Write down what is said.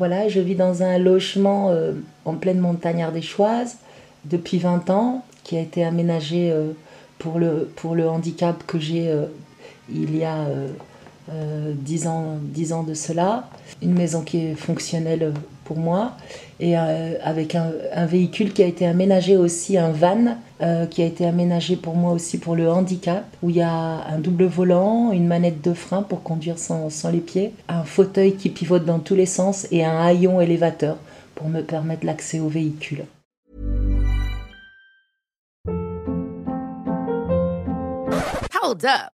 Voilà, je vis dans un logement euh, en pleine montagne ardéchoise depuis 20 ans qui a été aménagé euh, pour, le, handicap que j'ai euh, il y a 10, ans, 10 ans de cela. Une maison qui est fonctionnelle pour moi et avec un, véhicule qui a été aménagé aussi, un van qui a été aménagé pour moi aussi pour le handicap, où il y a un double volant, une manette de frein pour conduire sans, sans les pieds, un fauteuil qui pivote dans tous les sens et un haillon élévateur pour me permettre l'accès au véhicule. Hold up.